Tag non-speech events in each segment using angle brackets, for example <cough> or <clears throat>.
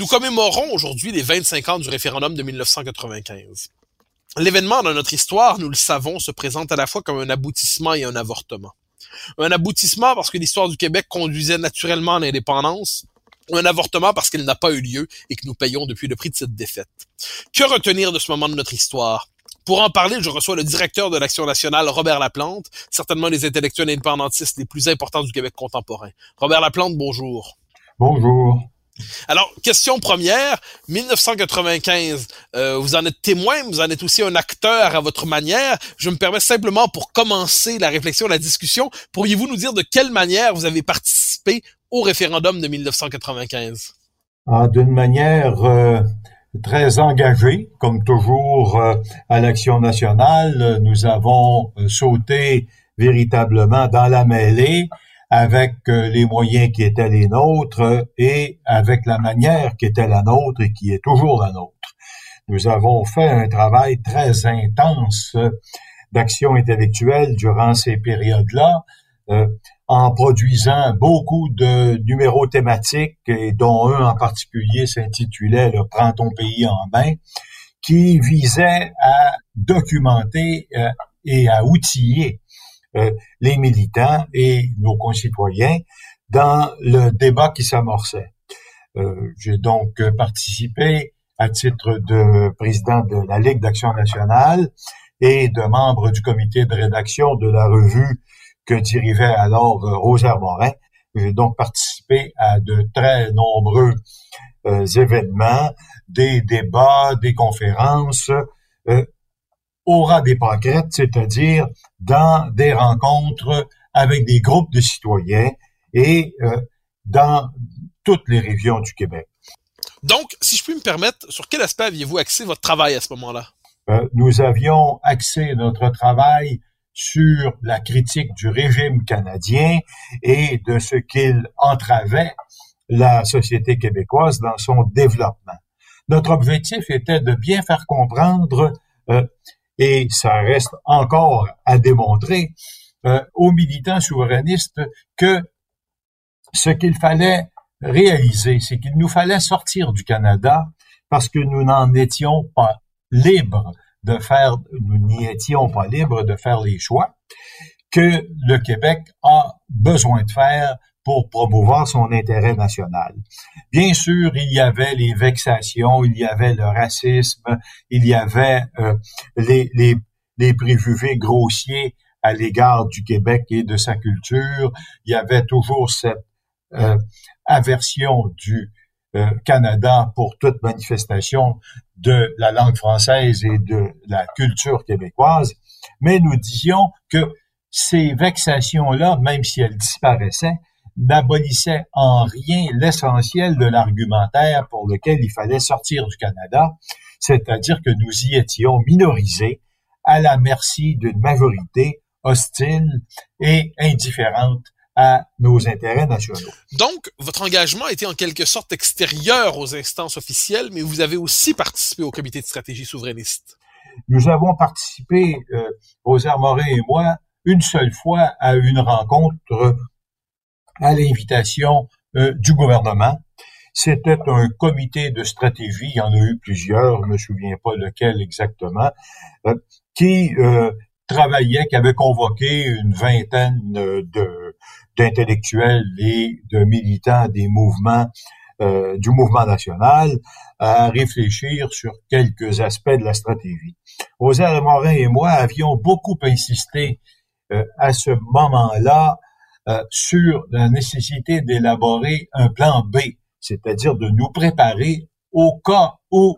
Nous commémorons aujourd'hui les 25 ans du référendum de 1995. L'événement dans notre histoire, nous le savons, se présente à la fois comme un aboutissement et un avortement. Un aboutissement parce que l'histoire du Québec conduisait naturellement à l'indépendance, un avortement parce qu'elle n'a pas eu lieu et que nous payons depuis le prix de cette défaite. Que retenir de ce moment de notre histoire? Pour en parler, je reçois le directeur de l'Action nationale, Robert Laplante, certainement les intellectuels indépendantistes les plus importants du Québec contemporain. Robert Laplante, bonjour. Bonjour. Alors, question première, 1995, euh, vous en êtes témoin, vous en êtes aussi un acteur à votre manière. Je me permets simplement pour commencer la réflexion, la discussion, pourriez-vous nous dire de quelle manière vous avez participé au référendum de 1995? Ah, D'une manière euh, très engagée, comme toujours euh, à l'Action nationale, nous avons sauté véritablement dans la mêlée avec euh, les moyens qui étaient les nôtres et avec la manière qui était la nôtre et qui est toujours la nôtre. Nous avons fait un travail très intense euh, d'action intellectuelle durant ces périodes-là, euh, en produisant beaucoup de numéros thématiques, et dont un en particulier s'intitulait le Prends ton pays en main, qui visait à documenter euh, et à outiller les militants et nos concitoyens dans le débat qui s'amorçait. Euh, J'ai donc participé à titre de président de la Ligue d'action nationale et de membre du comité de rédaction de la revue que dirigeait alors euh, Rosaire Morin. J'ai donc participé à de très nombreux euh, événements, des débats, des conférences, euh, au ras des pâquerettes, c'est-à-dire dans des rencontres avec des groupes de citoyens et euh, dans toutes les régions du Québec. Donc, si je puis me permettre, sur quel aspect aviez-vous axé votre travail à ce moment-là? Euh, nous avions axé notre travail sur la critique du régime canadien et de ce qu'il entravait la société québécoise dans son développement. Notre objectif était de bien faire comprendre, euh, et ça reste encore à démontrer, euh, aux militants souverainistes que ce qu'il fallait réaliser, c'est qu'il nous fallait sortir du Canada parce que nous n'en étions pas libres de faire, nous n'y étions pas libres de faire les choix que le Québec a besoin de faire pour promouvoir son intérêt national. Bien sûr, il y avait les vexations, il y avait le racisme, il y avait euh, les, les, préjugés grossiers à l'égard du Québec et de sa culture. Il y avait toujours cette euh, aversion du euh, Canada pour toute manifestation de la langue française et de la culture québécoise. Mais nous disions que ces vexations-là, même si elles disparaissaient, n'abolissaient en rien l'essentiel de l'argumentaire pour lequel il fallait sortir du Canada, c'est-à-dire que nous y étions minorisés à la merci d'une majorité hostile et indifférente à nos intérêts nationaux. Donc, votre engagement était en quelque sorte extérieur aux instances officielles, mais vous avez aussi participé au comité de stratégie souverainiste. Nous avons participé, euh, Rosaire Morin et moi, une seule fois à une rencontre à l'invitation euh, du gouvernement. C'était un comité de stratégie, il y en a eu plusieurs, je me souviens pas lequel exactement, euh, qui euh, travaillait, qui avait convoqué une vingtaine d'intellectuels et de militants des mouvements du mouvement national à réfléchir sur quelques aspects de la stratégie. Rosaire Morin et moi avions beaucoup insisté à ce moment-là sur la nécessité d'élaborer un plan B, c'est-à-dire de nous préparer au cas où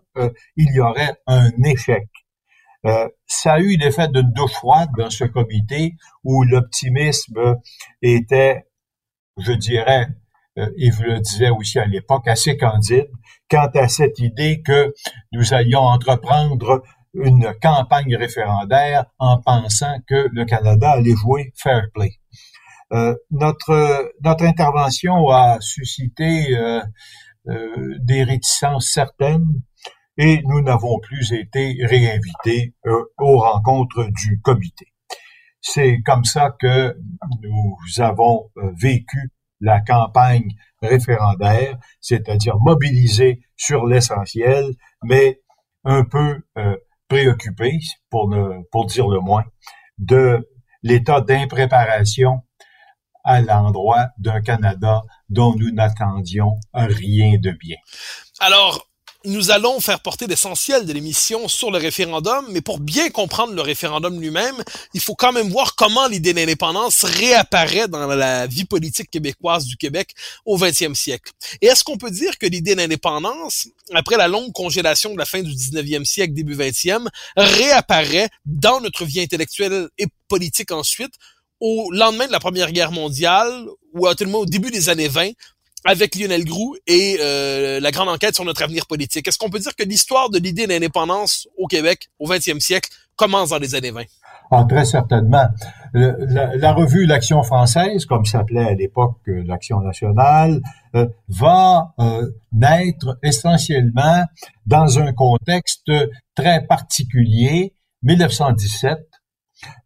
il y aurait un échec. ça a eu l'effet d'une douche froide dans ce comité où l'optimisme était, je dirais, euh, Yves le disait aussi à l'époque, assez candide quant à cette idée que nous allions entreprendre une campagne référendaire en pensant que le Canada allait jouer fair play. Euh, notre notre intervention a suscité euh, euh, des réticences certaines et nous n'avons plus été réinvités aux rencontres du comité. C'est comme ça que nous avons vécu la campagne référendaire, c'est-à-dire mobiliser sur l'essentiel, mais un peu euh, préoccupé, pour, ne, pour dire le moins, de l'état d'impréparation à l'endroit d'un Canada dont nous n'attendions rien de bien. Alors, nous allons faire porter l'essentiel de l'émission sur le référendum, mais pour bien comprendre le référendum lui-même, il faut quand même voir comment l'idée d'indépendance réapparaît dans la vie politique québécoise du Québec au 20e siècle. Et est-ce qu'on peut dire que l'idée d'indépendance, après la longue congélation de la fin du 19e siècle, début 20e, réapparaît dans notre vie intellectuelle et politique ensuite, au lendemain de la Première Guerre mondiale, ou à tout le moins au début des années 20, avec Lionel Groux et euh, la grande enquête sur notre avenir politique. Est-ce qu'on peut dire que l'histoire de l'idée d'indépendance au Québec au 20e siècle commence dans les années 20? Ah, très certainement. la, revue L'Action française, comme s'appelait à l'époque euh, l'Action nationale, euh, va naître essentiellement dans un contexte très particulier, 1917,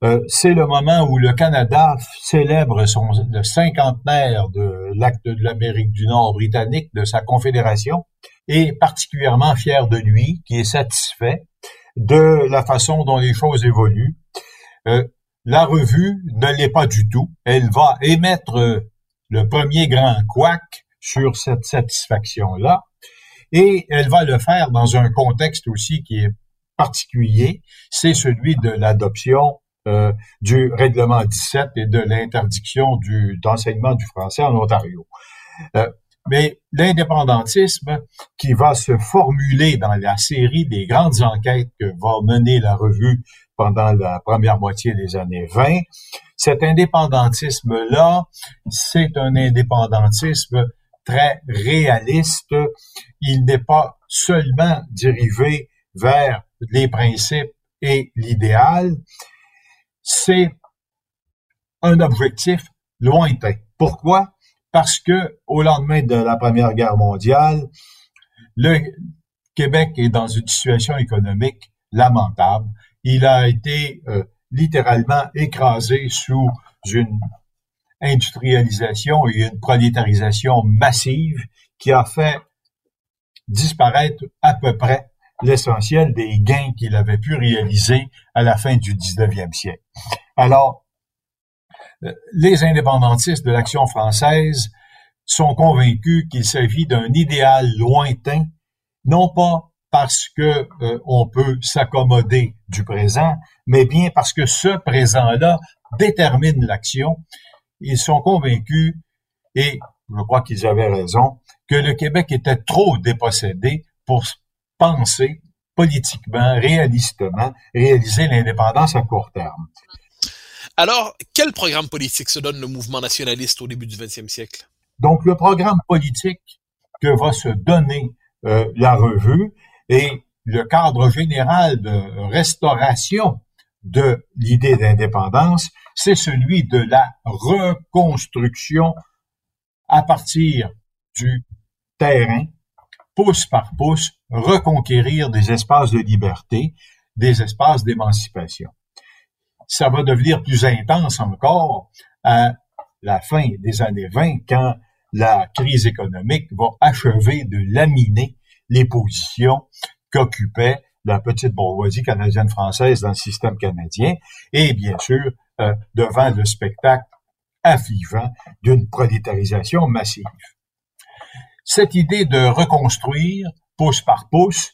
euh, c'est le moment où le Canada célèbre son, le cinquantenaire de l'acte de l'Amérique du Nord britannique, de sa confédération, et particulièrement fier de lui, qui est satisfait de la façon dont les choses évoluent. Euh, la revue ne l'est pas du tout. Elle va émettre le premier grand couac sur cette satisfaction-là, et elle va le faire dans un contexte aussi qui est particulier, c'est celui de l'adoption euh, du règlement 17 et de l'interdiction du d'enseignement du français en Ontario. Euh, mais l'indépendantisme qui va se formuler dans la série des grandes enquêtes que va mener la revue pendant la première moitié des années 20, cet indépendantisme-là, c'est un indépendantisme très réaliste. Il n'est pas seulement dérivé vers les principes et l'idéal, c'est un objectif lointain. Pourquoi? Parce que au lendemain de la Première Guerre mondiale, le Québec est dans une situation économique lamentable. Il a été euh, littéralement écrasé sous une industrialisation et une prolétarisation massive qui a fait disparaître à peu près l'essentiel des gains qu'il avait pu réaliser à la fin du 19e siècle. Alors, euh, les indépendantistes de l'action française sont convaincus qu'il s'agit d'un idéal lointain, non pas parce que euh, on peut s'accommoder du présent, mais bien parce que ce présent-là détermine l'action. Ils sont convaincus, et je crois qu'ils avaient raison, que le Québec était trop dépossédé pour penser politiquement, réalistement, réaliser l'indépendance à court terme. Alors, quel programme politique se donne le mouvement nationaliste au début du 20e siècle? Donc, le programme politique que va se donner euh, la revue et le cadre général de restauration de l'idée d'indépendance, c'est celui de la reconstruction à partir du terrain pouce par pouce, reconquérir des espaces de liberté, des espaces d'émancipation. Ça va devenir plus intense encore à la fin des années 20 quand la crise économique va achever de laminer les positions qu'occupaient la petite bourgeoisie canadienne-française dans le système canadien, et bien sûr, euh, devant le spectacle affligeant d'une prolétarisation massive. Cette idée de reconstruire pouce par pouce,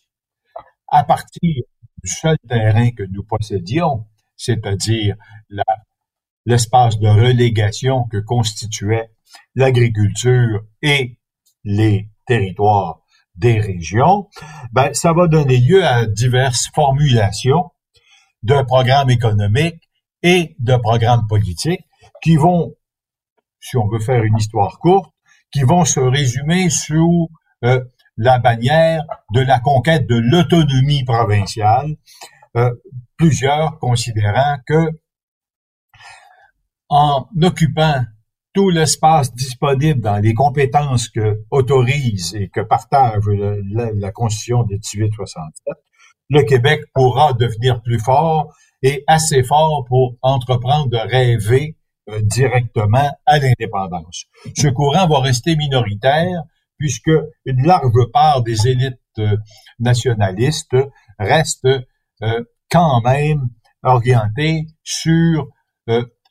à partir du seul terrain que nous possédions, c'est-à-dire l'espace de relégation que constituait l'agriculture et les territoires des régions, ben, ça va donner lieu à diverses formulations de programmes économiques et de programmes politiques qui vont, si on veut faire une histoire courte, qui vont se résumer sous euh, la bannière de la conquête de l'autonomie provinciale, euh, plusieurs considérant que en occupant tout l'espace disponible dans les compétences que autorise et que partage la, Constitution de 1867, le Québec pourra devenir plus fort et assez fort pour entreprendre de rêver euh, directement à l'indépendance. Ce courant va rester minoritaire puisque une large part des élites euh, nationalistes reste euh, quand même orientée sur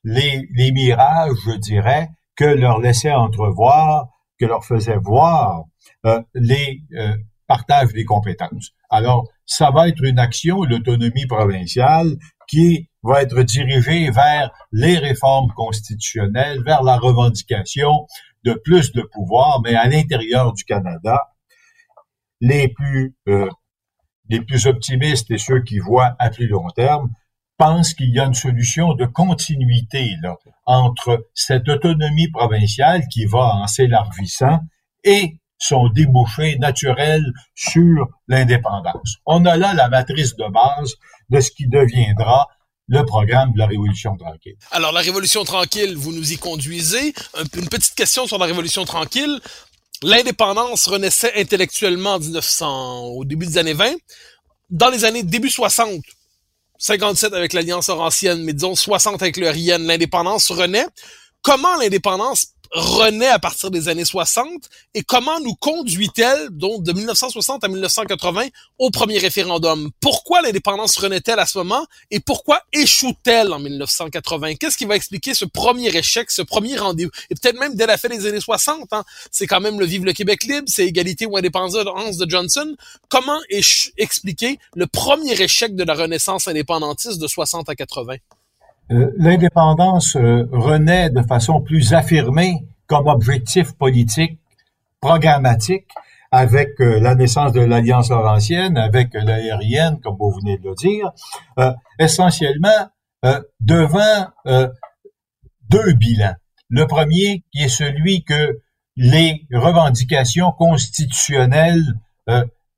les, les mirages, je dirais, que leur laissait entrevoir, que leur faisait voir euh, les euh, partages des compétences. Alors, ça va être une action, l'autonomie provinciale, qui va être dirigée vers les réformes constitutionnelles, vers la revendication de plus de pouvoir, mais à l'intérieur du Canada. Les plus euh, les plus optimistes et ceux qui voient à plus long terme pense qu'il y a une solution de continuité là, entre cette autonomie provinciale qui va en s'élargissant et son débouché naturel sur l'indépendance. On a là la matrice de base de ce qui deviendra le programme de la Révolution tranquille. Alors, la Révolution tranquille, vous nous y conduisez. Une petite question sur la Révolution tranquille. L'indépendance renaissait intellectuellement en 1900, au début des années 20. Dans les années début 60, 57 avec l'Alliance Orantienne, mais disons 60 avec le RIN, l'indépendance renaît. Comment l'indépendance renaît à partir des années 60 et comment nous conduit-elle, donc de 1960 à 1980, au premier référendum? Pourquoi l'indépendance renaît-elle à ce moment et pourquoi échoue-t-elle en 1980? Qu'est-ce qui va expliquer ce premier échec, ce premier rendez-vous? Et peut-être même dès la fin des années 60, hein, c'est quand même le Vive le Québec libre, c'est égalité ou indépendance de Johnson. Comment expliquer le premier échec de la renaissance indépendantiste de 60 à 80? Euh, l'indépendance euh, renaît de façon plus affirmée comme objectif politique programmatique avec euh, la naissance de l'Alliance Laurentienne, avec l'aérienne, comme vous venez de le dire, essentiellement devant deux bilans. Le premier qui est celui que les revendications constitutionnelles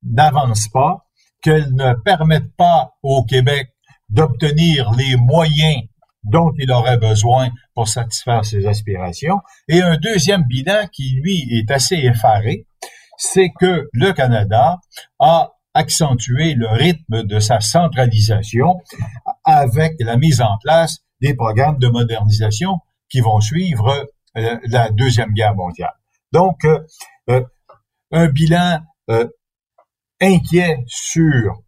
n'avancent pas, qu'elles ne permettent pas au Québec d'obtenir les moyens dont il aurait besoin pour satisfaire ses aspirations. Et un deuxième bilan qui, lui, est assez effaré, c'est que le Canada a accentué le rythme de sa centralisation avec la mise en place des programmes de modernisation qui vont suivre euh, la Deuxième Guerre mondiale. Donc, euh, euh, un bilan inquiet sur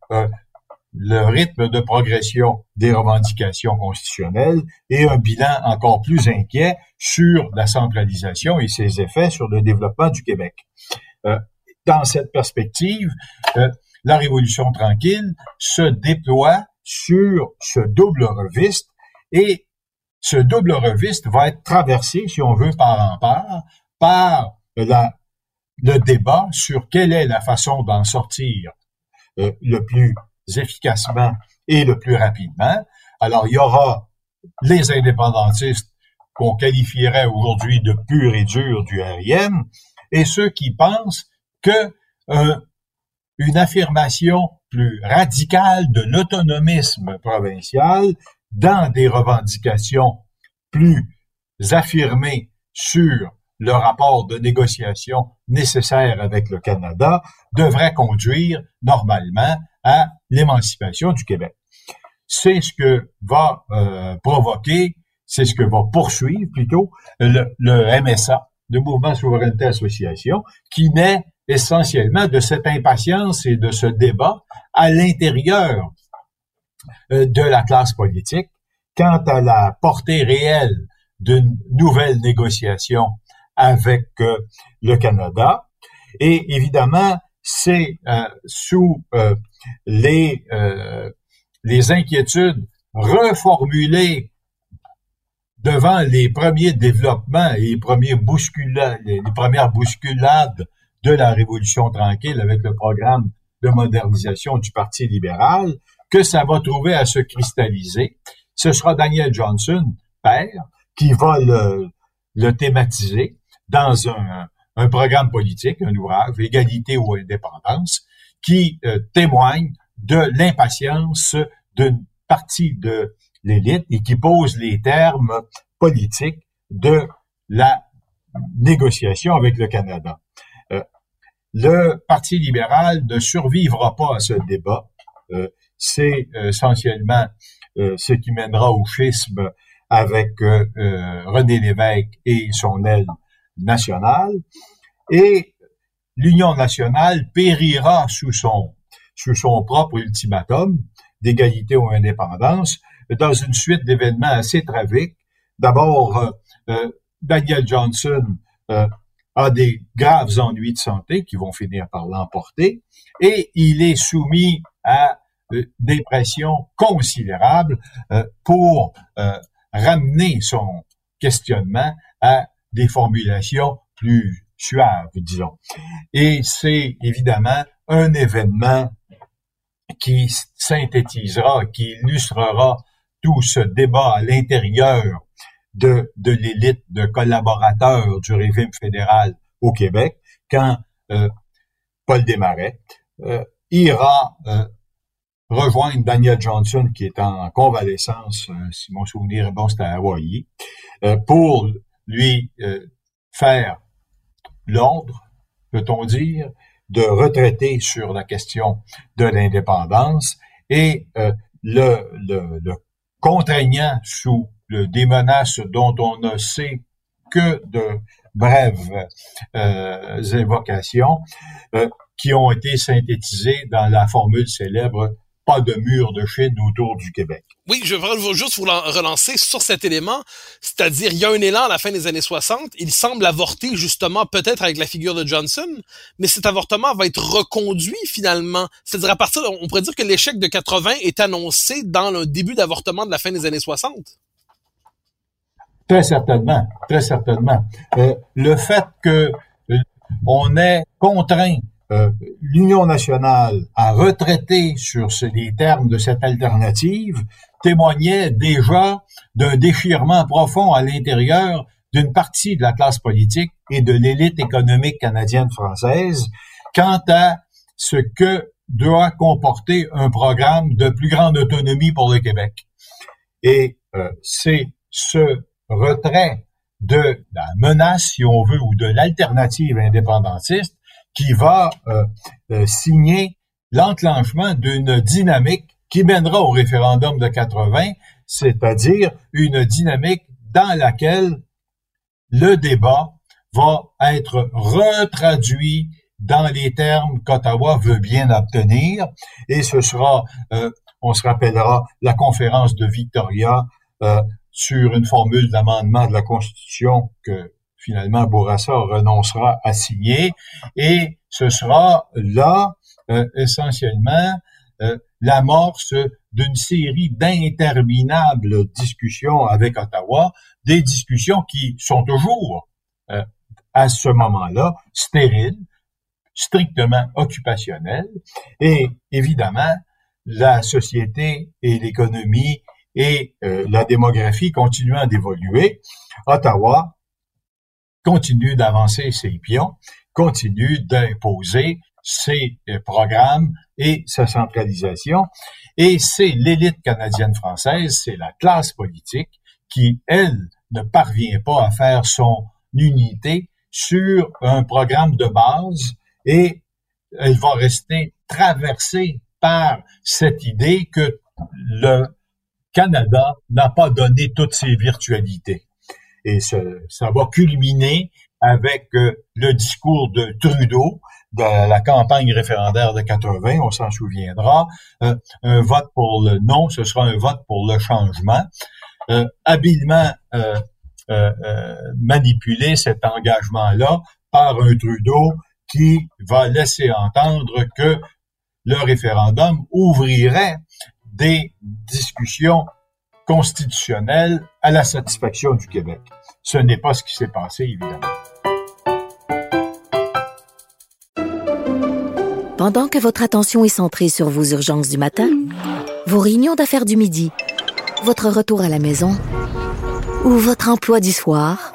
le rythme de progression des revendications constitutionnelles et un bilan encore plus inquiet sur la centralisation et ses effets sur le développement du Québec. Euh, dans cette perspective, euh, la Révolution tranquille se déploie sur ce double reviste et ce double reviste va être traversé, si on veut, par en part, par le débat sur quelle est la façon d'en sortir euh, le plus efficacement et le plus rapidement. Alors, il y aura les indépendantistes qu'on qualifierait aujourd'hui de pur et dur du RIM et ceux qui pensent que euh, une affirmation plus radicale de l'autonomisme provincial dans des revendications plus affirmées sur le rapport de négociation nécessaire avec le Canada devrait conduire normalement à l'émancipation du Québec. C'est ce que va euh, provoquer, c'est ce que va poursuivre plutôt le, MSA, le Mouvement Souveraineté Association, qui naît essentiellement de cette impatience et de ce débat à l'intérieur euh, de la classe politique quant à la portée réelle d'une nouvelle négociation avec euh, le Canada. Et évidemment, c'est euh, sous les, les inquiétudes reformulées devant les premiers développements et les, premières bousculades de la Révolution tranquille avec le programme de modernisation du Parti libéral, que ça va trouver à se cristalliser. Ce sera Daniel Johnson, père, qui va le, thématiser dans un, programme politique, un ouvrage, Égalité ou indépendance, qui euh, témoigne de l'impatience d'une partie de l'élite et qui pose les termes politiques de la négociation avec le Canada. Euh, le Parti libéral ne survivra pas à ce débat. Euh, c'est euh, essentiellement euh, ce qui mènera au schisme avec euh, René Lévesque et son aile nationale. Et l'Union nationale périra sous son, sous son propre ultimatum d'égalité ou indépendance dans une suite d'événements assez tragiques. D'abord, Daniel Johnson a des graves ennuis de santé qui vont finir par l'emporter et il est soumis à des pressions considérables euh, pour euh, ramener son questionnement à des formulations plus suaves, disons. Et c'est évidemment un événement qui synthétisera, qui illustrera tout ce débat à l'intérieur de, l'élite de collaborateurs du régime fédéral au Québec, quand euh, Paul Desmarais euh, ira euh, rejoindre Daniel Johnson, qui est en convalescence, si mon souvenir est bon, c'était à Hawaii, euh, pour lui faire l'ordre, peut-on dire, de retraiter sur la question de l'indépendance et le, le, le, contraignant sous le, des menaces dont on ne sait que de brèves euh, évocations euh, qui ont été synthétisées dans la formule célèbre pas de mur de Chine autour du Québec. Oui, je veux juste vous relancer sur cet élément, c'est-à-dire il y a un élan à la fin des années 60, il semble avorter justement peut-être avec la figure de Johnson, mais cet avortement va être reconduit finalement. C'est-à-dire à partir, on pourrait dire que l'échec de 80 est annoncé dans le début d'avortement de la fin des années 60. Très certainement, très certainement. Euh, le fait que euh, on est contraint euh, l'Union nationale a retraité sur les termes de cette alternative témoignait déjà d'un déchirement profond à l'intérieur d'une partie de la classe politique et de l'élite économique canadienne-française quant à ce que doit comporter un programme de plus grande autonomie pour le Québec. Et euh, c'est ce retrait de la menace, si on veut, ou de l'alternative indépendantiste qui va euh, euh, signer l'enclenchement d'une dynamique qui mènera au référendum de 80, c'est-à-dire une dynamique dans laquelle le débat va être retraduit dans les termes qu'Ottawa veut bien obtenir, et ce sera, euh, on se rappellera, la conférence de Victoria sur une formule d'amendement de la Constitution que finalement Bourassa renoncera à signer et ce sera là euh, essentiellement euh, l'amorce d'une série d'interminables discussions avec Ottawa, des discussions qui sont toujours euh, à ce moment-là stériles, strictement occupationnelles et évidemment la société et l'économie et la démographie continuant d'évoluer, Ottawa continue d'avancer ses pions, continue d'imposer ses euh, programmes et sa centralisation. Et c'est l'élite canadienne-française, c'est la classe politique qui, elle, ne parvient pas à faire son unité sur un programme de base et elle va rester traversée par cette idée que le Canada n'a pas donné toutes ses virtualités. Et ça va culminer avec le discours de Trudeau de la campagne référendaire de 80, on s'en souviendra. un vote pour le non, ce sera un vote pour le changement. habilement manipuler cet engagement-là par un Trudeau qui va laisser entendre que le référendum ouvrirait des discussions constitutionnelles à la satisfaction du Québec. Ce n'est pas ce qui s'est passé, évidemment. Pendant que votre attention est centrée sur vos urgences du matin, vos réunions d'affaires du midi, votre retour à la maison ou votre emploi du soir,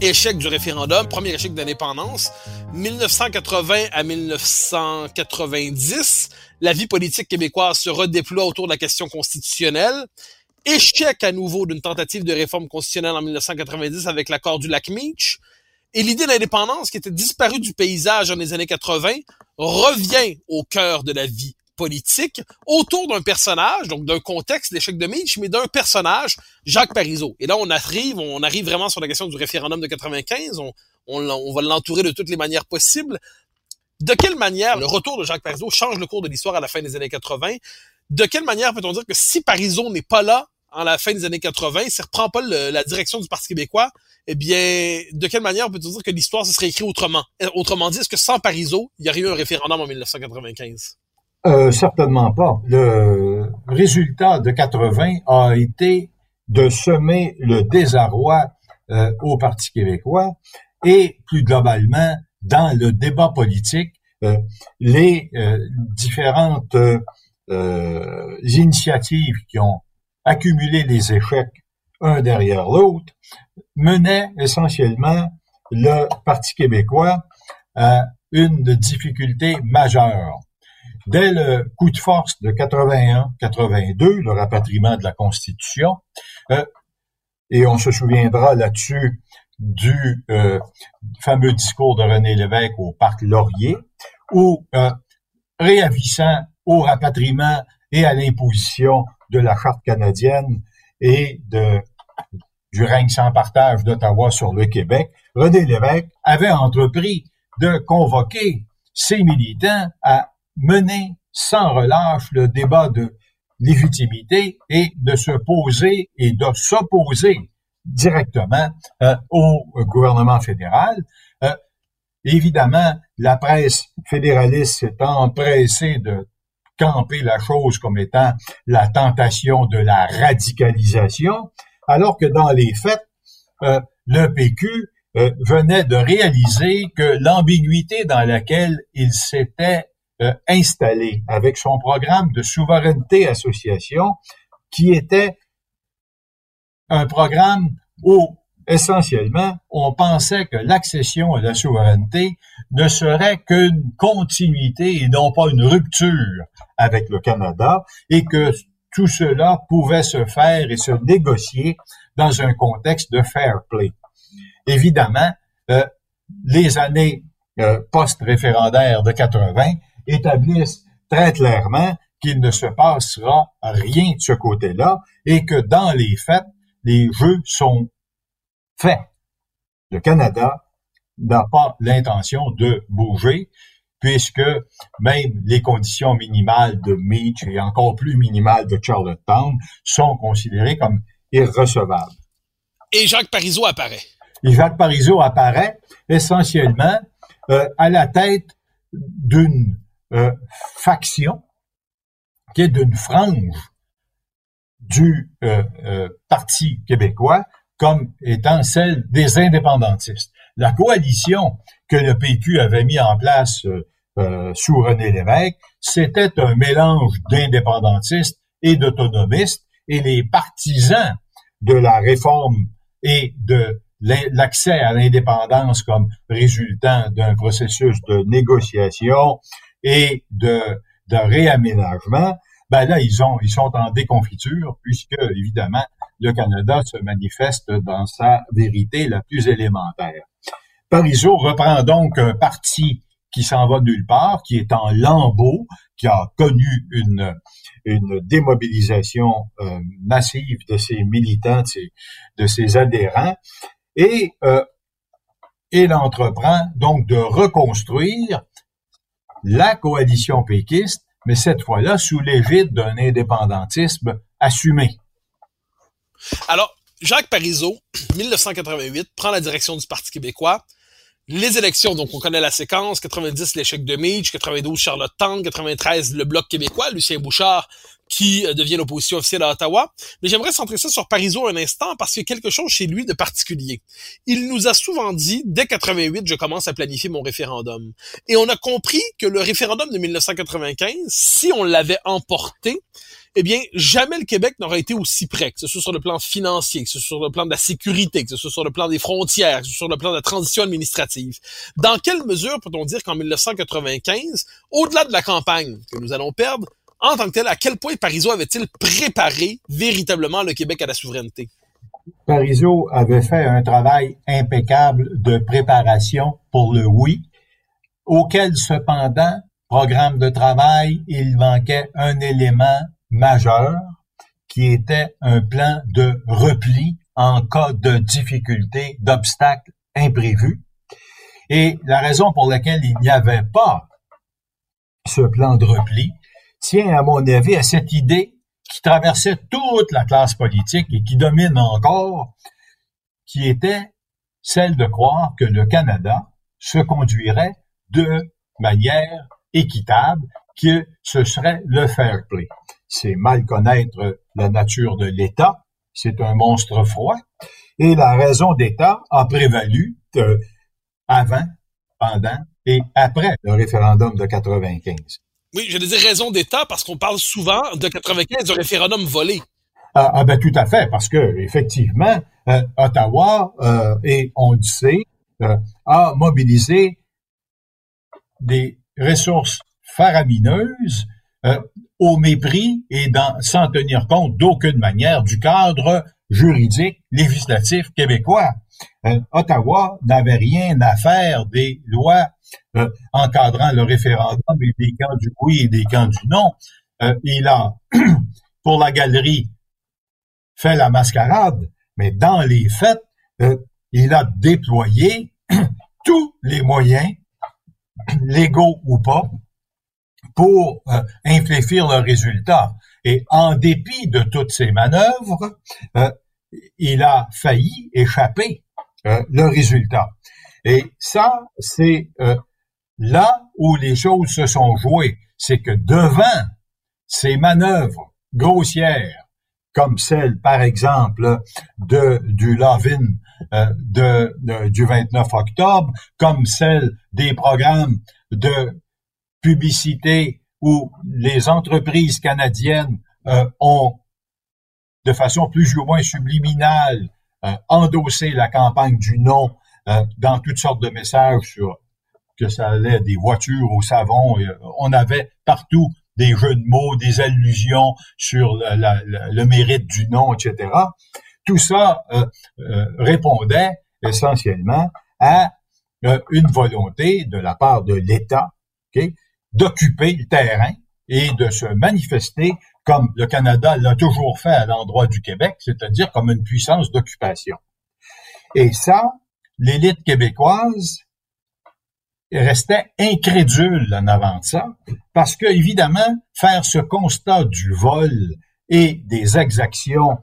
échec du référendum, premier échec d'indépendance. 1980 à 1990, la vie politique québécoise se redéploie autour de la question constitutionnelle. Échec à nouveau d'une tentative de réforme constitutionnelle en 1990 avec l'accord du lac Meach. Et l'idée d'indépendance qui était disparue du paysage dans les années 80 revient au cœur de la vie politique autour d'un personnage, donc d'un contexte d'échec de Meach, mais d'un personnage, Jacques Parizeau. Et là, on arrive, on arrive vraiment sur la question du référendum de 95. On, va l'entourer de toutes les manières possibles. De quelle manière le retour de Jacques Parizeau change le cours de l'histoire à la fin des années 80? De quelle manière peut-on dire que si Parizeau n'est pas là en la fin des années 80, s'il reprend pas la direction du Parti québécois, eh bien, de quelle manière peut-on dire que l'histoire se serait écrite autrement? Autrement dit, est-ce que sans Parizeau, il y aurait eu un référendum en 1995? Euh, certainement pas. Le résultat de 80 a été de semer le désarroi euh, au Parti québécois et plus globalement dans le débat politique, euh, les différentes initiatives qui ont accumulé les échecs un derrière l'autre menaient essentiellement le Parti québécois à une difficulté majeure. Dès le coup de force de 81-82, le rapatriement de la Constitution, et on se souviendra là-dessus du euh, fameux discours de René Lévesque au Parc Laurier, où, euh, réavissant au rapatriement et à l'imposition de la Charte canadienne et du règne sans partage d'Ottawa sur le Québec, René Lévesque avait entrepris de convoquer ses militants à mener sans relâche le débat de légitimité et de se poser et de s'opposer directement euh, au gouvernement fédéral. Euh, évidemment, la presse fédéraliste s'est empressée de camper la chose comme étant la tentation de la radicalisation, alors que dans les faits, euh, le PQ venait de réaliser que l'ambiguïté dans laquelle il s'était installé avec son programme de souveraineté association, qui était un programme où, essentiellement, on pensait que l'accession à la souveraineté ne serait qu'une continuité et non pas une rupture avec le Canada et que tout cela pouvait se faire et se négocier dans un contexte de fair play. Évidemment, euh, les années euh, post-référendaires de 80 établissent très clairement qu'il ne se passera rien de ce côté-là et que dans les faits, les jeux sont faits. Le Canada n'a pas l'intention de bouger puisque même les conditions minimales de Meach et encore plus minimales de Charlottetown sont considérées comme irrecevables. Et Jacques Parizeau apparaît. Et Jacques Parizeau apparaît essentiellement euh, à la tête d'une faction qui est d'une frange du euh, euh, Parti québécois comme étant celle des indépendantistes. La coalition que le PQ avait mis en place euh, sous René Lévesque, c'était un mélange d'indépendantistes et d'autonomistes, et les partisans de la réforme et de l'accès à l'indépendance comme résultant d'un processus de négociation et de, réaménagement, ben là, ils, ont, ils sont en déconfiture puisque, évidemment, le Canada se manifeste dans sa vérité la plus élémentaire. Parizeau reprend donc un parti qui s'en va nulle part, qui est en lambeau, qui a connu une, démobilisation euh, massive de ses militants, de ses, de ses adhérents, et euh, il entreprend donc de reconstruire la coalition péquiste, mais cette fois-là sous l'égide d'un indépendantisme assumé. Alors, Jacques Parizeau, 1988, prend la direction du Parti québécois. Les élections, donc on connaît la séquence, 90 l'échec de Meach, 92 Charlotte Tang, 93 le Bloc québécois, Lucien Bouchard qui euh, devient l'opposition officielle à Ottawa. Mais j'aimerais centrer ça sur Parizeau un instant parce qu'il y a quelque chose chez lui de particulier. Il nous a souvent dit, dès 88, je commence à planifier mon référendum. Et on a compris que le référendum de 1995, si on l'avait emporté, eh bien, jamais le Québec n'aurait été aussi près, que ce soit sur le plan financier, que ce soit sur le plan de la sécurité, que ce soit sur le plan des frontières, que ce soit sur le plan de la transition administrative. Dans quelle mesure peut-on dire qu'en 1995, au-delà de la campagne que nous allons perdre, en tant que tel, à quel point Parizeau avait-il préparé véritablement le Québec à la souveraineté? Parizeau avait fait un travail impeccable de préparation pour le oui, auquel cependant, programme de travail, il manquait un élément majeur qui était un plan de repli en cas de difficulté, d'obstacle imprévu. Et la raison pour laquelle il n'y avait pas ce plan de repli tient, à mon avis, à cette idée qui traversait toute la classe politique et qui domine encore, qui était celle de croire que le Canada se conduirait de manière équitable, que ce serait le fair play c'est mal connaître la nature de l'État, c'est un monstre froid, et la raison d'État a prévalu euh, avant, pendant et après le référendum de 95. Oui, je dire raison d'État parce qu'on parle souvent de 95 du référendum volé. Ah, ah, ben tout à fait, parce que effectivement, euh, Ottawa euh, et on le sait a mobilisé des ressources faramineuses au mépris et sans tenir compte d'aucune manière du cadre juridique législatif québécois. Euh, Ottawa n'avait rien à faire des lois euh, encadrant le référendum et des camps du oui et des camps du non. Euh, il a, <clears throat> pour la galerie, fait la mascarade, mais dans les faits, il a déployé <clears throat> tous les moyens, <clears throat> légaux ou pas, pour infléchir le résultat. Et en dépit de toutes ces manœuvres, euh, il a failli échapper euh, le résultat. Et ça, c'est euh, là où les choses se sont jouées. C'est que devant ces manœuvres grossières, comme celle, par exemple, de du Lavin de, du 29 octobre, comme celle des programmes de publicité où les entreprises canadiennes euh, ont, de façon plus ou moins subliminale, euh, endossé la campagne du non euh, dans toutes sortes de messages sur que ça allait des voitures au savon. on avait partout des jeux de mots, des allusions sur le mérite du non, etc. Tout ça répondait essentiellement à une volonté de la part de l'État d'occuper le terrain et de se manifester comme le Canada l'a toujours fait à l'endroit du Québec, c'est-à-dire comme une puissance d'occupation. Et ça, l'élite québécoise restait incrédule en avant de ça, parce que, évidemment, faire ce constat du vol et des exactions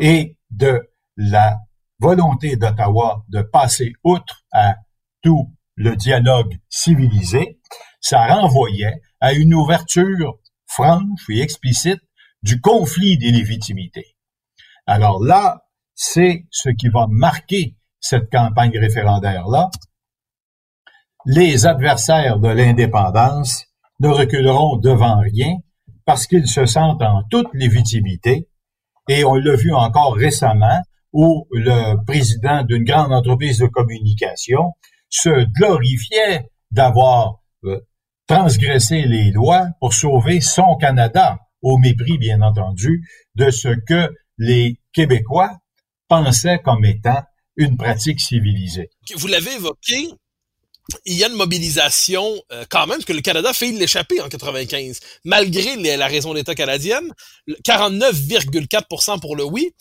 et de la volonté d'Ottawa de passer outre à tout le dialogue civilisé, ça renvoyait à une ouverture franche et explicite du conflit des légitimités. Alors là, c'est ce qui va marquer cette campagne référendaire-là. Les adversaires de l'indépendance ne reculeront devant rien parce qu'ils se sentent en toute légitimité et on l'a vu encore récemment où le président d'une grande entreprise de communication se glorifiait d'avoir euh, transgressé les lois pour sauver son Canada, au mépris, bien entendu, de ce que les Québécois pensaient comme étant une pratique civilisée. Vous l'avez évoqué, il y a une mobilisation euh, quand même, que le Canada fait l'échapper en 95, malgré la raison d'État canadienne, 49,4% pour le oui.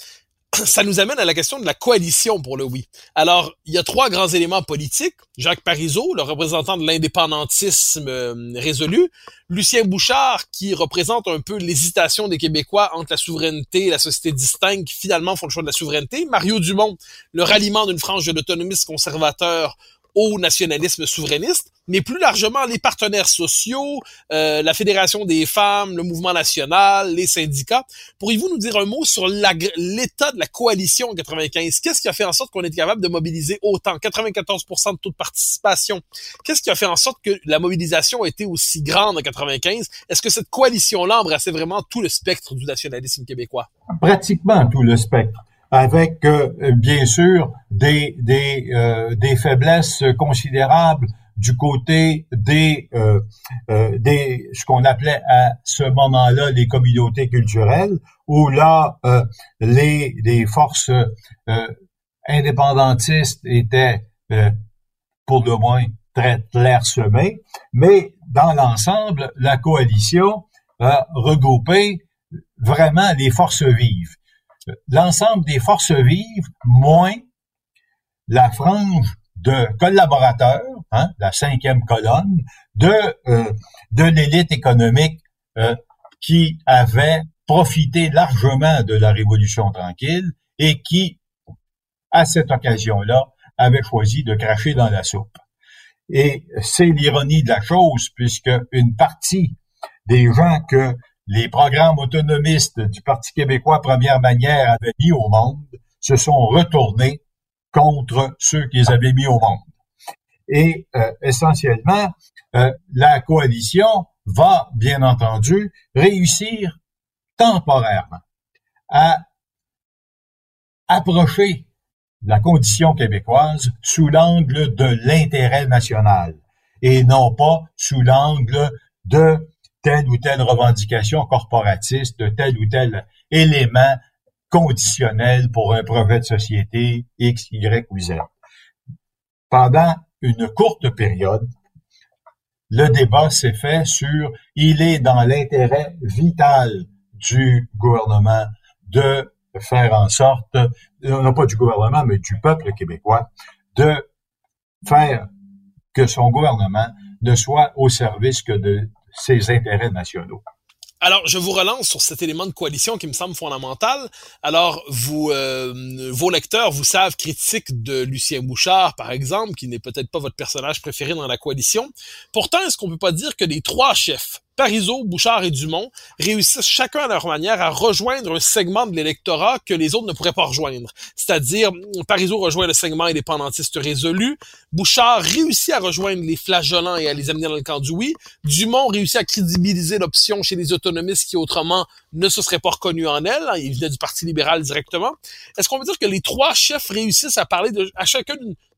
<clears throat> Ça nous amène à la question de la coalition pour le oui. Alors, il y a trois grands éléments politiques. Jacques Parizeau, le représentant de l'indépendantisme euh, résolu. Lucien Bouchard, qui représente un peu l'hésitation des Québécois entre la souveraineté et la société distincte, qui finalement font le choix de la souveraineté. Mario Dumont, le ralliement d'une frange de l'autonomistes conservateurs au nationalisme souverainiste, mais plus largement les partenaires sociaux, euh, la Fédération des femmes, le mouvement national, les syndicats. Pourriez-vous nous dire un mot sur l'état de la coalition en 95? Qu'est-ce qui a fait en sorte qu'on est capable de mobiliser autant? 94% de taux de participation. Qu'est-ce qui a fait en sorte que la mobilisation a été aussi grande en 95? Est-ce que cette coalition-là embrassait vraiment tout le spectre du nationalisme québécois? Pratiquement tout le spectre avec euh, bien sûr des des, euh, des faiblesses considérables du côté des euh, des ce qu'on appelait à ce moment-là les communautés culturelles où là les les forces indépendantistes étaient pour le moins très clairsemées. Mais dans l'ensemble la coalition a regroupé vraiment les forces vives. L'ensemble des forces vives, moins la frange de collaborateurs, hein, la cinquième colonne, de, euh, l'élite économique euh, qui avait profité largement de la Révolution tranquille et qui, à cette occasion-là, avait choisi de cracher dans la soupe. Et c'est l'ironie de la chose, puisque une partie des gens que les programmes autonomistes du Parti québécois Première Manière avaient mis au monde se sont retournés contre ceux qu'ils avaient mis au monde. Et euh, essentiellement, euh, la coalition va, bien entendu, réussir temporairement à approcher la condition québécoise sous l'angle de l'intérêt national et non pas sous l'angle de telle ou telle revendication corporatiste, de tel ou tel élément conditionnel pour un projet de société X, Y ou Z. Pendant une courte période, le débat s'est fait sur il est dans l'intérêt vital du gouvernement de faire en sorte, non pas du gouvernement, mais du peuple québécois, de faire que son gouvernement ne soit au service que de ses intérêts nationaux. Alors, je vous relance sur cet élément de coalition qui me semble fondamental. Alors, vous, euh, vos lecteurs vous savent critiques de Lucien Bouchard, par exemple, qui n'est peut-être pas votre personnage préféré dans la coalition. Pourtant, est-ce qu'on peut pas dire que les trois chefs, Parizeau, Bouchard et Dumont réussissent chacun à leur manière à rejoindre un segment de l'électorat que les autres ne pourraient pas rejoindre. C'est-à-dire, Parizeau rejoint le segment indépendantiste résolu, Bouchard réussit à rejoindre les flageolants et à les amener dans le camp du oui, Dumont réussit à crédibiliser l'option chez les autonomistes qui autrement ne se seraient pas reconnus en elle, hein, il venait du Parti libéral directement. Est-ce qu'on veut dire que les trois chefs réussissent à parler à chacun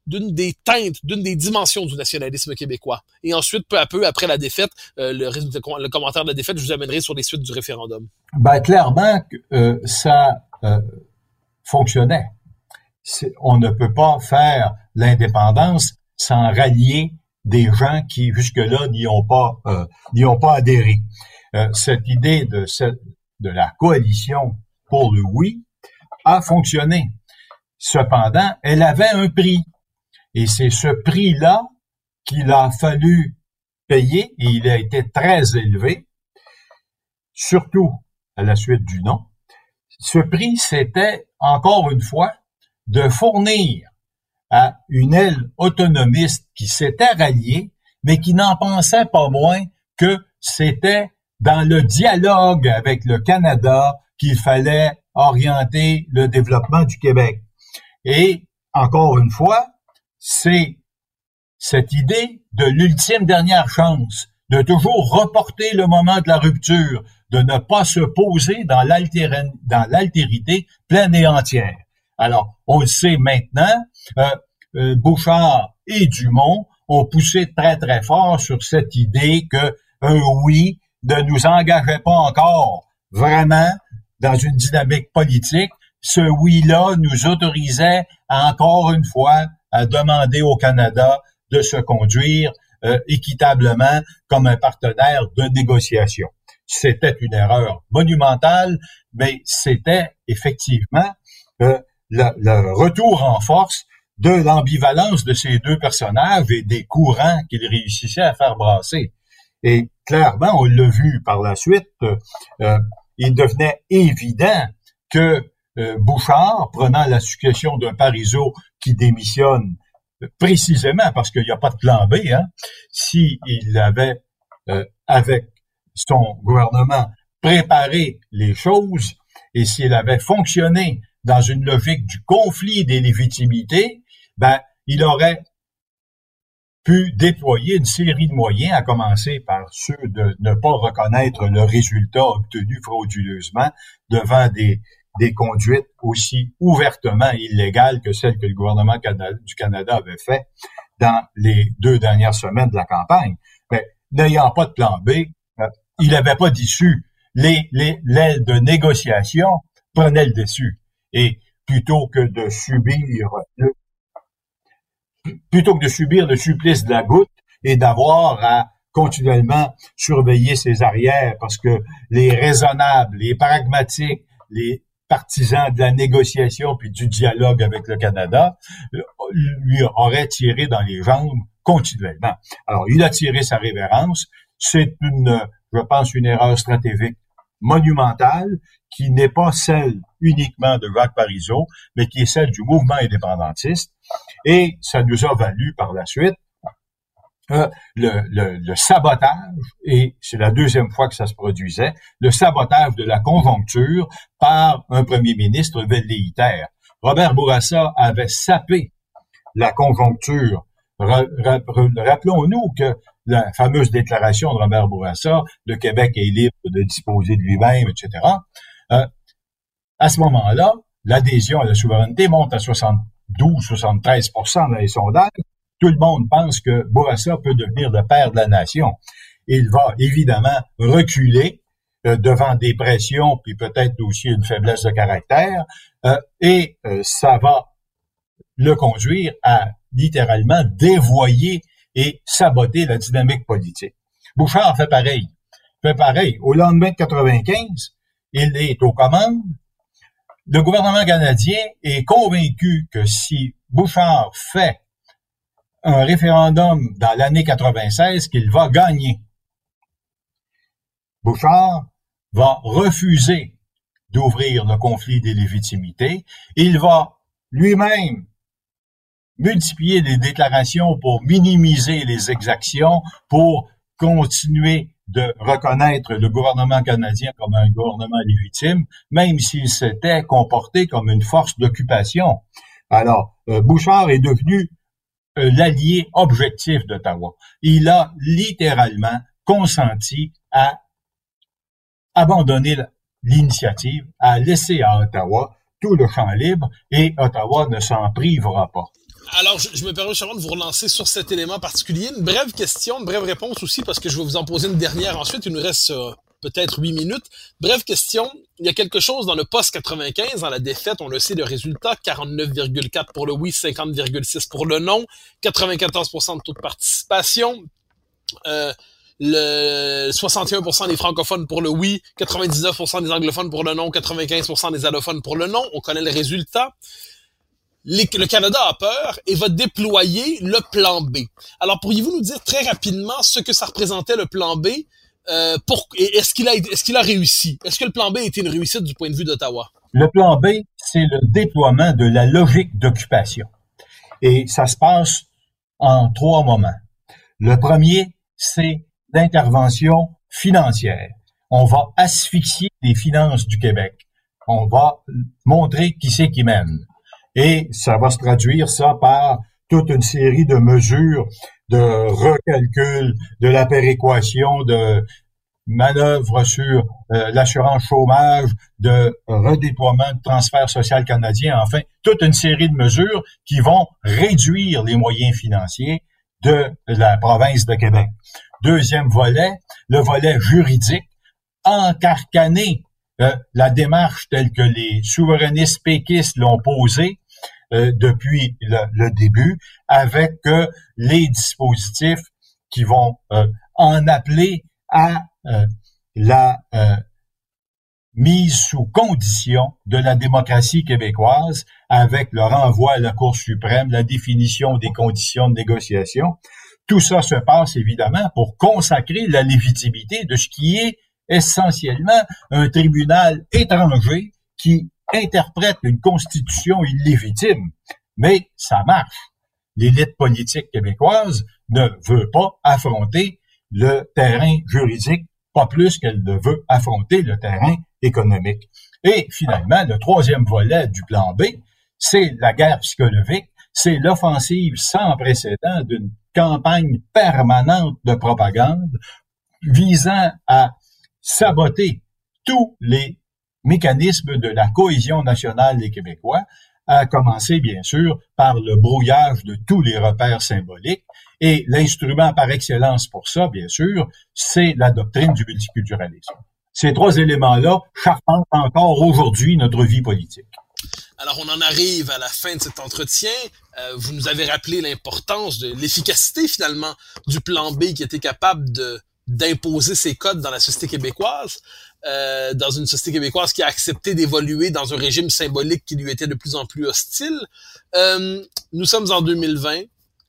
d'une des teintes, d'une des dimensions du nationalisme québécois. Et ensuite, peu à peu, après la défaite, euh, le, le, commentaire de la défaite, je vous amènerai sur les suites du référendum. Ben, clairement, euh, ça euh, fonctionnait. On ne peut pas faire l'indépendance sans rallier des gens qui jusque-là n'y ont pas n'y ont pas adhéré. cette idée de, de la coalition pour le oui a fonctionné. Cependant, elle avait un prix. Et c'est ce prix-là qu'il a fallu payer, et il a été très élevé, surtout à la suite du non. Ce prix, c'était, encore une fois, de fournir à une aile autonomiste qui s'était ralliée, mais qui n'en pensait pas moins que c'était dans le dialogue avec le Canada qu'il fallait orienter le développement du Québec. Et, encore une fois, c'est cette idée de l'ultime dernière chance, de toujours reporter le moment de la rupture, de ne pas se poser dans l'altérité pleine et entière. Alors, on le sait maintenant, euh, euh, Bouchard et Dumont ont poussé très très fort sur cette idée que un oui ne nous engageait pas encore vraiment dans une dynamique politique. Ce oui-là nous autorisait encore une fois à demander au Canada de se conduire euh, équitablement comme un partenaire de négociation. C'était une erreur monumentale, mais c'était effectivement euh, le, le, retour en force de l'ambivalence de ces deux personnages et des courants qu'ils réussissaient à faire brasser. Et clairement, on l'a vu par la suite, euh, il devenait évident que euh, Bouchard, prenant la succession d'un Parizeau qui démissionne précisément parce qu'il n'y a pas de plan B, hein, s'il avait, euh, avec son gouvernement, préparé les choses et s'il avait fonctionné dans une logique du conflit des légitimités, ben, il aurait pu déployer une série de moyens, à commencer par ceux de ne pas reconnaître le résultat obtenu frauduleusement devant des, des conduites aussi ouvertement illégales que celles que le gouvernement du Canada avait fait dans les deux dernières semaines de la campagne. Mais n'ayant pas de plan B, euh, il n'avait pas d'issue. Les, les, l'aile de négociation prenait le dessus. Et plutôt que de subir le, plutôt que de subir le supplice de la goutte et d'avoir à continuellement surveiller ses arrières parce que les raisonnables, les pragmatiques, les partisans de la négociation puis du dialogue avec le Canada lui auraient tiré dans les jambes continuellement. Alors, il a tiré sa révérence. C'est une, je pense, une erreur stratégique monumentale qui n'est pas celle uniquement de Jacques Parizeau, mais qui est celle du mouvement indépendantiste. Et ça nous a valu par la suite euh, le, sabotage, et c'est la deuxième fois que ça se produisait, le sabotage de la conjoncture par un premier ministre velléitaire. Robert Bourassa avait sapé la conjoncture. Rappelons-nous que la fameuse déclaration de Robert Bourassa, le Québec est libre de disposer de lui-même, etc. Euh, à ce moment-là, l'adhésion à la souveraineté monte à 72-73% dans les sondages. Tout le monde pense que Bourassa peut devenir le père de la nation. Il va évidemment reculer euh, devant des pressions, puis peut-être aussi une faiblesse de caractère, euh, et euh, ça va le conduire à littéralement dévoyer et saboter la dynamique politique. Bouchard fait pareil. Fait pareil. Au lendemain de 95, il est aux commandes. Le gouvernement canadien est convaincu que si Bouchard fait un référendum dans l'année 96, qu'il va gagner. Bouchard va refuser d'ouvrir le conflit des légitimités. Il va lui-même multiplier les déclarations pour minimiser les exactions, pour continuer de reconnaître le gouvernement canadien comme un gouvernement légitime, même s'il s'était comporté comme une force d'occupation. Alors, euh, Bouchard est devenu l'allié objectif d'Ottawa. Il a littéralement consenti à abandonner l'initiative, à laisser à Ottawa tout le champ libre et Ottawa ne s'en privera pas. Alors, je, me permets de vous relancer sur cet élément particulier. Une brève question, une brève réponse aussi, parce que je vais vous en poser une dernière ensuite. Il nous reste euh, peut-être huit minutes. Brève question. Il y a quelque chose dans le poste 95, dans la défaite, on le sait, le résultat, 49,4 pour le oui, 50,6 pour le non, 94% de taux de participation. Euh, le 61% des francophones pour le oui, 99% des anglophones pour le non, 95% des allophones pour le non. On connaît le résultat le Canada a peur et va déployer le plan B. Alors, pourriez-vous nous dire très rapidement ce que ça représentait le plan B? Euh, est-ce qu'il a, est-ce qu'il a réussi? Est-ce que le plan B a été une réussite du point de vue d'Ottawa? Le plan B, c'est le déploiement de la logique d'occupation. Et ça se passe en trois moments. Le premier, c'est l'intervention financière. On va asphyxier les finances du Québec. On va montrer qui c'est qui mène. Et ça va se traduire, ça, par toute une série de mesures de recalcul de la péréquation, de manœuvres sur euh, l'assurance chômage, de redéploiement de transfert social canadien, enfin, toute une série de mesures qui vont réduire les moyens financiers de la province de Québec. Deuxième volet, le volet juridique, encarcaner euh, la démarche telle que les souverainistes péquistes l'ont posée euh, depuis le, début, avec les dispositifs qui vont en appeler à euh, la euh, mise sous condition de la démocratie québécoise avec le renvoi à la Cour suprême, la définition des conditions de négociation. Tout ça se passe évidemment pour consacrer la légitimité de ce qui est essentiellement un tribunal étranger qui interprète une constitution illégitime. Mais ça marche. L'élite politique québécoise ne veut pas affronter le terrain juridique, pas plus qu'elle ne veut affronter le terrain économique. Et finalement, le troisième volet du plan B, c'est la guerre psychologique, c'est l'offensive sans précédent d'une campagne permanente de propagande visant à saboter tous les mécanismes de la cohésion nationale des Québécois, à commencer bien sûr par le brouillage de tous les repères symboliques et l'instrument par excellence pour ça, bien sûr, c'est la doctrine du multiculturalisme. Ces trois éléments-là charpentent encore aujourd'hui notre vie politique. Alors, on en arrive à la fin de cet entretien. Euh, vous nous avez rappelé l'importance de l'efficacité, finalement, du plan B qui était capable de d'imposer ses codes dans la société québécoise, euh, dans une société québécoise qui a accepté d'évoluer dans un régime symbolique qui lui était de plus en plus hostile. Euh, nous sommes en 2020.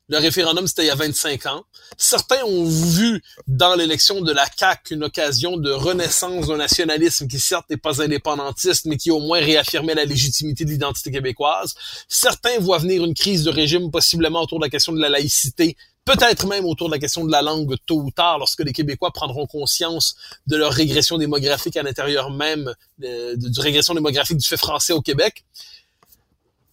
Le référendum, c'était il y a 25 ans. Certains ont vu dans l'élection de la CAQ une occasion de renaissance d'un nationalisme qui certes n'est pas indépendantiste, mais qui au moins réaffirmait la légitimité de l'identité québécoise. Certains voient venir une crise de régime possiblement autour de la question de la laïcité, peut-être même autour de la question de la langue tôt ou tard, lorsque les Québécois prendront conscience de leur régression démographique à l'intérieur même, de, de régression démographique du fait français au Québec.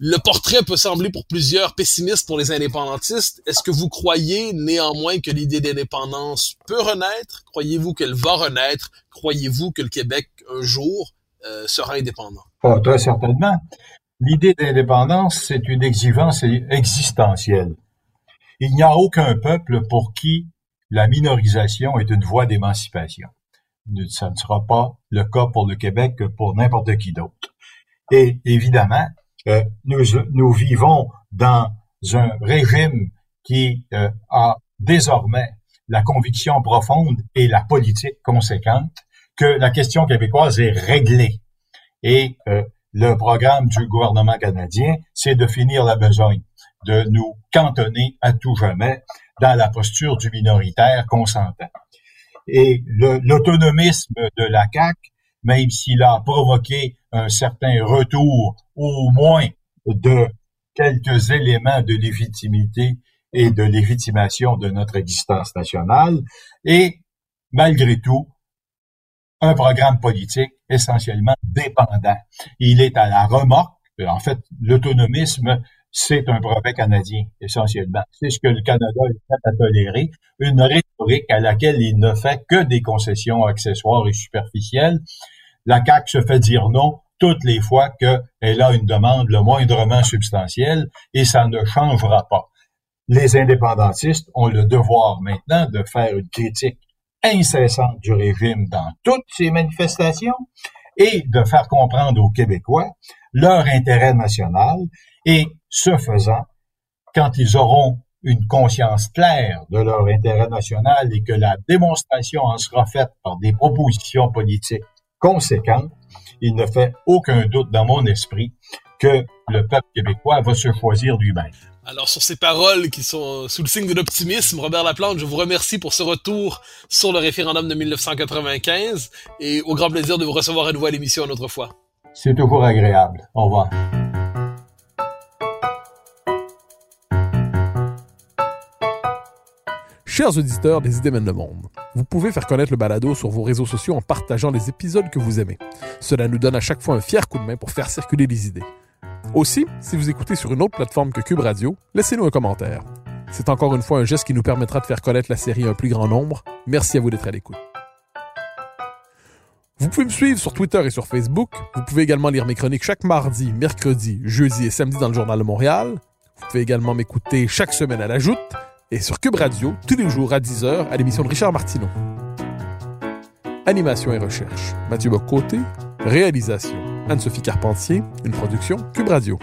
Le portrait peut sembler pour plusieurs pessimiste pour les indépendantistes. Est-ce que vous croyez néanmoins que l'idée d'indépendance peut renaître? Croyez-vous qu'elle va renaître? Croyez-vous que le Québec, un jour, euh, sera indépendant? Oh, très certainement. L'idée d'indépendance, c'est une exigence existentielle. Il n'y a aucun peuple pour qui la minorisation est une voie d'émancipation. Ça ne sera pas le cas pour le Québec pour n'importe qui d'autre. Et évidemment, euh, nous, nous vivons dans un régime qui euh, a désormais la conviction profonde et la politique conséquente que la question québécoise est réglée. Et euh, le programme du gouvernement canadien, c'est de finir la besogne, de nous cantonner à tout jamais dans la posture du minoritaire consentant. Et l'autonomisme de la CAQ même s'il a provoqué un certain retour au moins de quelques éléments de légitimité et de légitimation de notre existence nationale, et malgré tout, un programme politique essentiellement dépendant. Il est à la remorque. En fait, l'autonomisme, c'est un brevet canadien, essentiellement. C'est ce que le Canada est prêt à tolérer, une rhétorique à laquelle il ne fait que des concessions accessoires et superficielles. La CAQ se fait dire non toutes les fois qu'elle a une demande le moindrement substantielle et ça ne changera pas. Les indépendantistes ont le devoir maintenant de faire une critique incessante du régime dans toutes ces manifestations et de faire comprendre aux Québécois leur intérêt national et ce faisant, quand ils auront une conscience claire de leur intérêt national et que la démonstration en sera faite par des propositions politiques conséquentes, il ne fait aucun doute dans mon esprit que le peuple québécois va se choisir lui-même. Alors, sur ces paroles qui sont sous le signe de l'optimisme, Robert Laplante, je vous remercie pour ce retour sur le référendum de 1995 et au grand plaisir de vous recevoir à nouveau à l'émission une autre fois. C'est toujours agréable. Au revoir. Chers auditeurs des Idées mènent le monde, vous pouvez faire connaître le balado sur vos réseaux sociaux en partageant les épisodes que vous aimez. Cela nous donne à chaque fois un fier coup de main pour faire circuler les idées. Aussi, si vous écoutez sur une autre plateforme que Cube Radio, laissez-nous un commentaire. C'est encore une fois un geste qui nous permettra de faire connaître la série à un plus grand nombre. Merci à vous d'être à l'écoute. Vous pouvez me suivre sur Twitter et sur Facebook. Vous pouvez également lire mes chroniques chaque mardi, mercredi, jeudi et samedi dans le Journal de Montréal. Vous pouvez également m'écouter chaque semaine à la Joute et sur Cube Radio tous les jours à 10h à l'émission de Richard Martineau. Animation et recherche, Mathieu Bocoté. Réalisation, Anne-Sophie Carpentier. Une production Cube Radio.